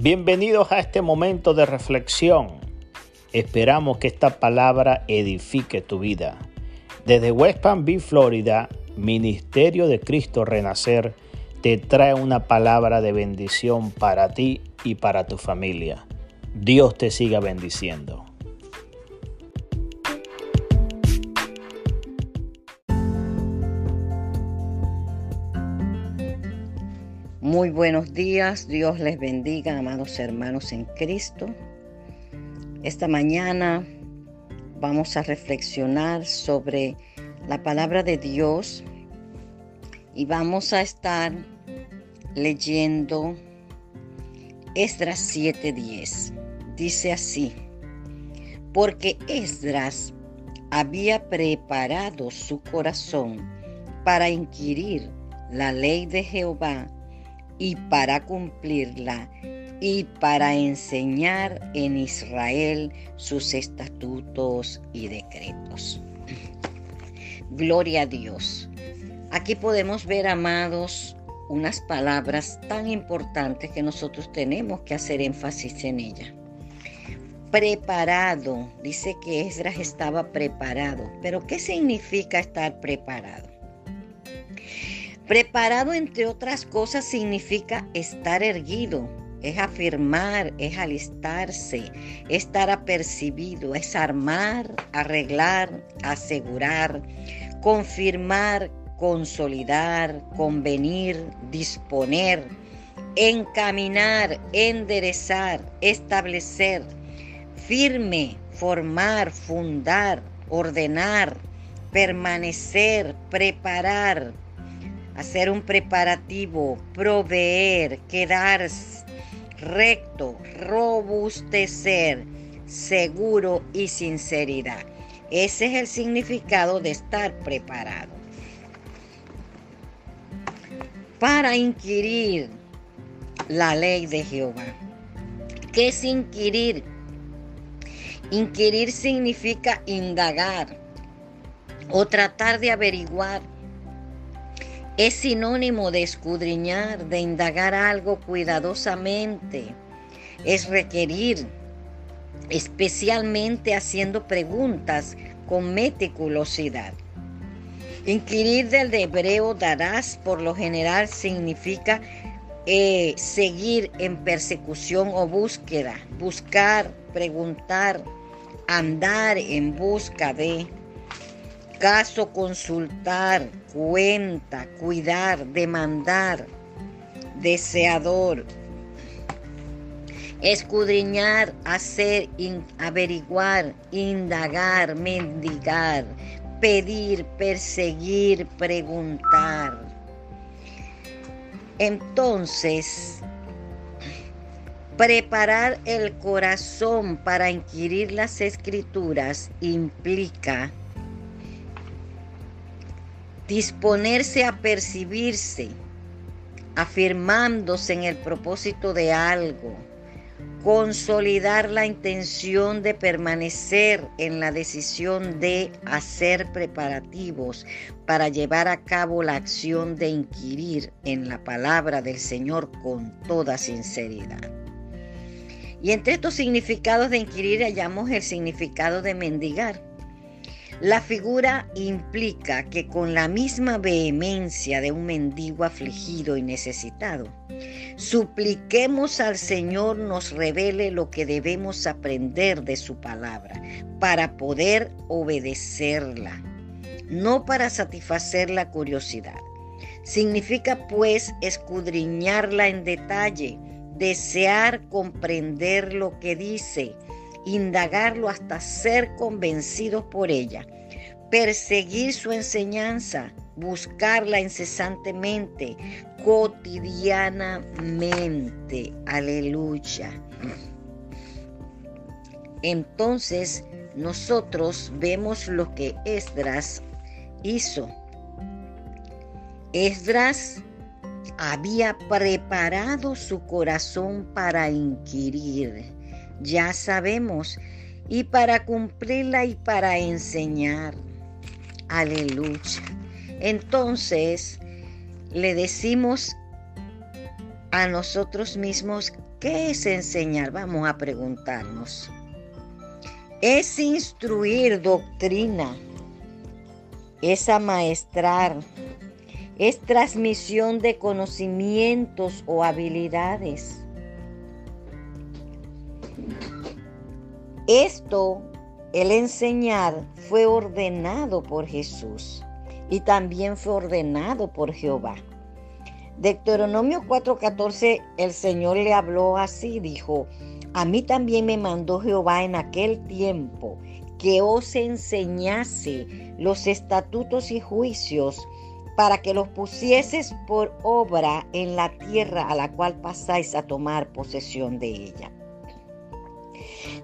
Bienvenidos a este momento de reflexión. Esperamos que esta palabra edifique tu vida. Desde West Palm Beach, Florida, Ministerio de Cristo Renacer te trae una palabra de bendición para ti y para tu familia. Dios te siga bendiciendo. Muy buenos días, Dios les bendiga, amados hermanos en Cristo. Esta mañana vamos a reflexionar sobre la palabra de Dios y vamos a estar leyendo Esdras 7:10. Dice así, porque Esdras había preparado su corazón para inquirir la ley de Jehová y para cumplirla y para enseñar en Israel sus estatutos y decretos. Gloria a Dios. Aquí podemos ver, amados, unas palabras tan importantes que nosotros tenemos que hacer énfasis en ellas. Preparado, dice que Esdras estaba preparado, pero ¿qué significa estar preparado? Preparado, entre otras cosas, significa estar erguido, es afirmar, es alistarse, estar apercibido, es armar, arreglar, asegurar, confirmar, consolidar, convenir, disponer, encaminar, enderezar, establecer, firme, formar, fundar, ordenar, permanecer, preparar, hacer un preparativo, proveer, quedarse recto, robustecer, seguro y sinceridad. Ese es el significado de estar preparado. Para inquirir la ley de Jehová. ¿Qué es inquirir? Inquirir significa indagar o tratar de averiguar es sinónimo de escudriñar, de indagar algo cuidadosamente. Es requerir, especialmente haciendo preguntas con meticulosidad. Inquirir del hebreo darás por lo general significa eh, seguir en persecución o búsqueda, buscar, preguntar, andar en busca de caso consultar, cuenta, cuidar, demandar, deseador, escudriñar, hacer, averiguar, indagar, mendigar, pedir, perseguir, preguntar. Entonces, preparar el corazón para inquirir las escrituras implica disponerse a percibirse, afirmándose en el propósito de algo, consolidar la intención de permanecer en la decisión de hacer preparativos para llevar a cabo la acción de inquirir en la palabra del Señor con toda sinceridad. Y entre estos significados de inquirir hallamos el significado de mendigar la figura implica que con la misma vehemencia de un mendigo afligido y necesitado, supliquemos al Señor nos revele lo que debemos aprender de su palabra para poder obedecerla, no para satisfacer la curiosidad. Significa pues escudriñarla en detalle, desear comprender lo que dice, indagarlo hasta ser convencidos por ella, perseguir su enseñanza, buscarla incesantemente, cotidianamente. Aleluya. Entonces nosotros vemos lo que Esdras hizo. Esdras había preparado su corazón para inquirir ya sabemos, y para cumplirla y para enseñar. Aleluya. Entonces le decimos a nosotros mismos ¿Qué es enseñar? Vamos a preguntarnos. Es instruir doctrina, es amaestrar, es transmisión de conocimientos o habilidades. Esto, el enseñar, fue ordenado por Jesús y también fue ordenado por Jehová. Deuteronomio 4:14, el Señor le habló así, dijo, a mí también me mandó Jehová en aquel tiempo que os enseñase los estatutos y juicios para que los pusieses por obra en la tierra a la cual pasáis a tomar posesión de ella.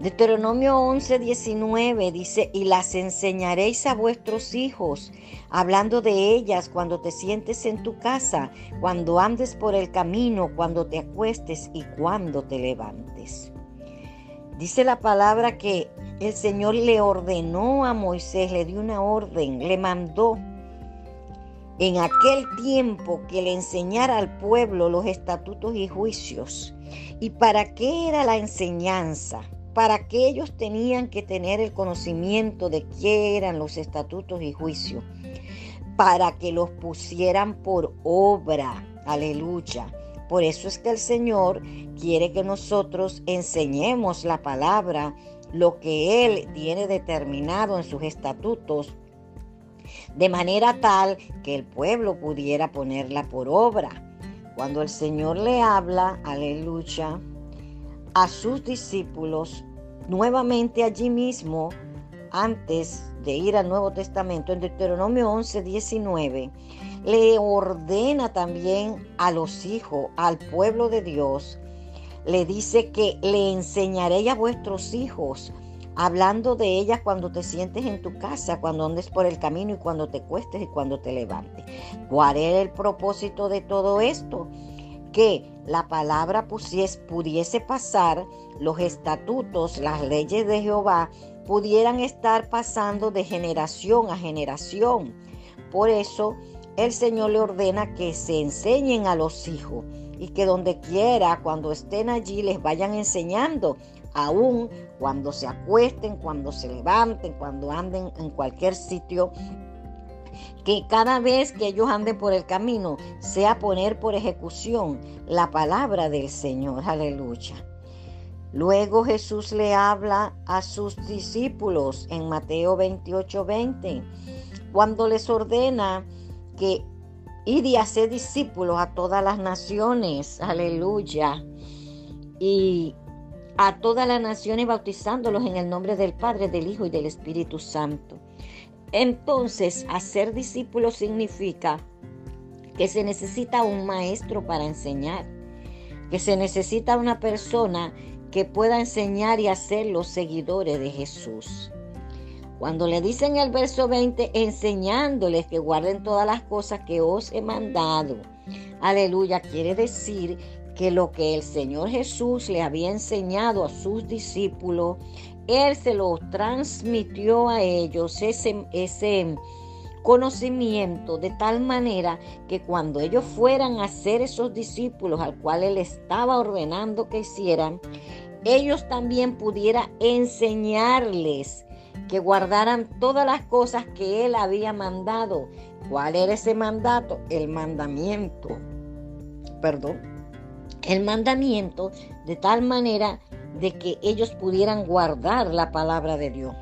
Deuteronomio 11, 19 dice, y las enseñaréis a vuestros hijos, hablando de ellas cuando te sientes en tu casa, cuando andes por el camino, cuando te acuestes y cuando te levantes. Dice la palabra que el Señor le ordenó a Moisés, le dio una orden, le mandó en aquel tiempo que le enseñara al pueblo los estatutos y juicios. ¿Y para qué era la enseñanza? Para que ellos tenían que tener el conocimiento de qué eran los estatutos y juicios. Para que los pusieran por obra. Aleluya. Por eso es que el Señor quiere que nosotros enseñemos la palabra, lo que Él tiene determinado en sus estatutos, de manera tal que el pueblo pudiera ponerla por obra. Cuando el Señor le habla, aleluya, a sus discípulos, nuevamente allí mismo, antes de ir al Nuevo Testamento, en Deuteronomio 11, 19, le ordena también a los hijos, al pueblo de Dios, le dice que le enseñaré a vuestros hijos, hablando de ellas cuando te sientes en tu casa, cuando andes por el camino y cuando te cuestes y cuando te levantes. ¿Cuál es el propósito de todo esto? Que la palabra pudiese pasar, los estatutos, las leyes de Jehová, pudieran estar pasando de generación a generación. Por eso el Señor le ordena que se enseñen a los hijos y que donde quiera, cuando estén allí, les vayan enseñando, aún cuando se acuesten, cuando se levanten, cuando anden en cualquier sitio, que cada vez que ellos anden por el camino sea poner por ejecución la palabra del Señor. Aleluya. Luego Jesús le habla a sus discípulos en Mateo 28, 20, cuando les ordena que y de hacer discípulos a todas las naciones, aleluya, y a todas las naciones bautizándolos en el nombre del Padre, del Hijo y del Espíritu Santo. Entonces, hacer discípulos significa que se necesita un maestro para enseñar, que se necesita una persona que pueda enseñar y hacer los seguidores de Jesús. Cuando le dicen el verso 20, enseñándoles que guarden todas las cosas que os he mandado. Aleluya, quiere decir que lo que el Señor Jesús le había enseñado a sus discípulos, Él se lo transmitió a ellos, ese, ese conocimiento, de tal manera que cuando ellos fueran a ser esos discípulos al cual Él estaba ordenando que hicieran, ellos también pudieran enseñarles que guardaran todas las cosas que él había mandado. ¿Cuál era ese mandato? El mandamiento. Perdón. El mandamiento de tal manera de que ellos pudieran guardar la palabra de Dios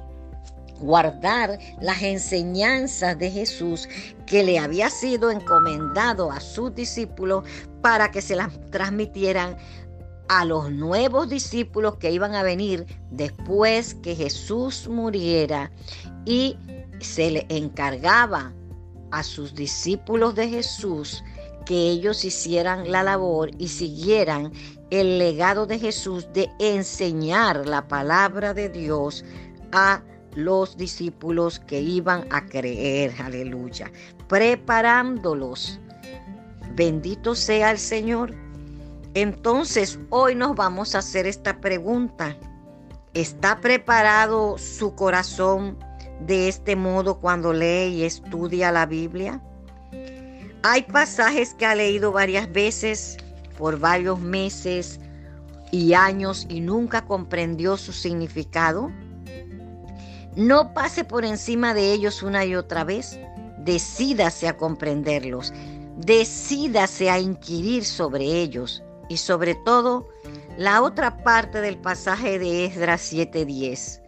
guardar las enseñanzas de Jesús que le había sido encomendado a sus discípulos para que se las transmitieran a los nuevos discípulos que iban a venir después que Jesús muriera y se le encargaba a sus discípulos de Jesús que ellos hicieran la labor y siguieran el legado de Jesús de enseñar la palabra de Dios a los discípulos que iban a creer, aleluya, preparándolos. Bendito sea el Señor entonces, hoy nos vamos a hacer esta pregunta. ¿Está preparado su corazón de este modo cuando lee y estudia la Biblia? Hay pasajes que ha leído varias veces, por varios meses, y años y nunca comprendió su significado? No pase por encima de ellos una y otra vez. Decídase a comprenderlos. Decídase a inquirir sobre ellos. Y sobre todo, la otra parte del pasaje de Esdras 7:10,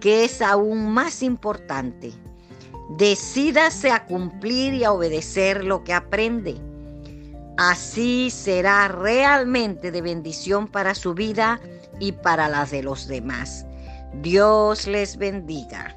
que es aún más importante. Decídase a cumplir y a obedecer lo que aprende. Así será realmente de bendición para su vida y para las de los demás. Dios les bendiga.